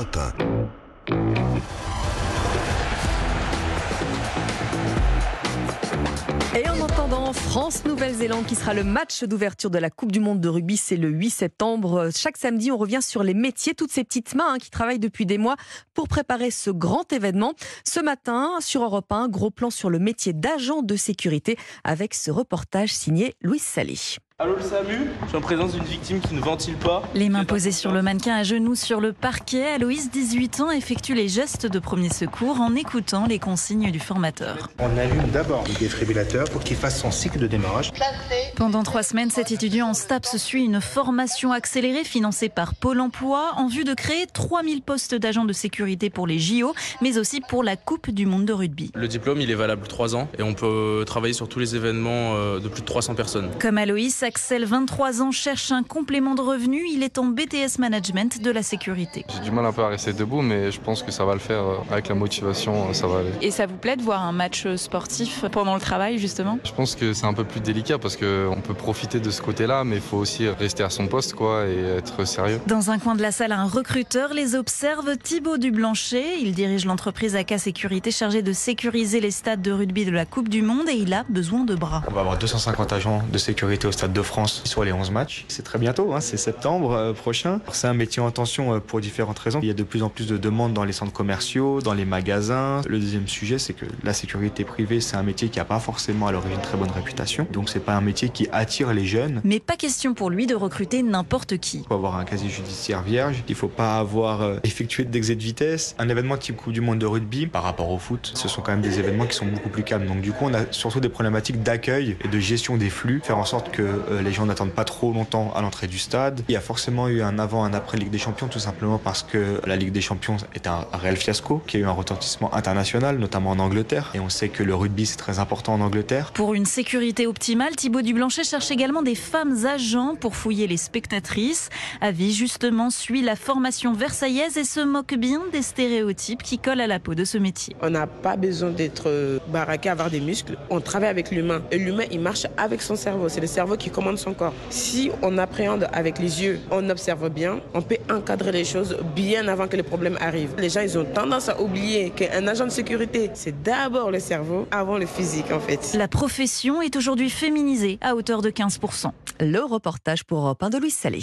Europe 1. Et en entendant France-Nouvelle-Zélande, qui sera le match d'ouverture de la Coupe du Monde de rugby, c'est le 8 septembre. Chaque samedi, on revient sur les métiers, toutes ces petites mains hein, qui travaillent depuis des mois pour préparer ce grand événement. Ce matin, sur Europe 1, gros plan sur le métier d'agent de sécurité avec ce reportage signé Louis Salé. Allô le SAMU? Je suis en présence d'une victime qui ne ventile pas. Les mains posées sur le mannequin à genoux sur le parquet, Aloïs, 18 ans, effectue les gestes de premier secours en écoutant les consignes du formateur. On allume d'abord le défibrillateur pour qu'il fasse son cycle de démarrage. Pendant trois semaines, cet étudiant en STAPS suit une formation accélérée financée par Pôle emploi en vue de créer 3000 postes d'agents de sécurité pour les JO, mais aussi pour la Coupe du monde de rugby. Le diplôme, il est valable trois ans et on peut travailler sur tous les événements euh, de plus de 300 personnes. Comme Aloïs, Axel, 23 ans, cherche un complément de revenu. Il est en BTS Management de la sécurité. J'ai du mal un peu à rester debout, mais je pense que ça va le faire. Avec la motivation, ça va aller. Et ça vous plaît de voir un match sportif pendant le travail, justement? Je pense que c'est un peu plus délicat parce qu'on peut profiter de ce côté-là, mais il faut aussi rester à son poste quoi, et être sérieux. Dans un coin de la salle, un recruteur les observe. Thibaut Dublanchet, il dirige l'entreprise AK Sécurité chargée de sécuriser les stades de rugby de la Coupe du Monde et il a besoin de bras. On va avoir 250 agents de sécurité au Stade de France sur les 11 matchs. C'est très bientôt, hein, c'est septembre euh, prochain. C'est un métier en tension euh, pour différentes raisons. Il y a de plus en plus de demandes dans les centres commerciaux, dans les magasins. Le deuxième sujet, c'est que la sécurité privée, c'est un métier qui n'a pas forcément à l'origine très bonne réputation. Donc c'est pas un métier qui attire les jeunes. Mais pas question pour lui de recruter n'importe qui. Il faut avoir un casier judiciaire vierge, il faut pas avoir euh, effectué d'excès de vitesse. Un événement type Coupe du Monde de rugby, par rapport au foot, ce sont quand même des événements qui sont beaucoup plus calmes. Donc du coup, on a surtout des problématiques d'accueil et de gestion des flux, faire en sorte que les gens n'attendent pas trop longtemps à l'entrée du stade. Il y a forcément eu un avant, un après Ligue des Champions, tout simplement parce que la Ligue des Champions est un réel fiasco, qui a eu un retentissement international, notamment en Angleterre. Et on sait que le rugby, c'est très important en Angleterre. Pour une sécurité optimale, Thibaut Dublanchet cherche également des femmes agents pour fouiller les spectatrices. Avis, justement, suit la formation versaillaise et se moque bien des stéréotypes qui collent à la peau de ce métier. On n'a pas besoin d'être baraqué, avoir des muscles. On travaille avec l'humain. Et l'humain, il marche avec son cerveau. C'est le cerveau commande son corps. Si on appréhende avec les yeux, on observe bien, on peut encadrer les choses bien avant que les problèmes arrivent. Les gens, ils ont tendance à oublier qu'un agent de sécurité, c'est d'abord le cerveau avant le physique en fait. La profession est aujourd'hui féminisée à hauteur de 15%. Le reportage pour Europe 1 de Louis Salé.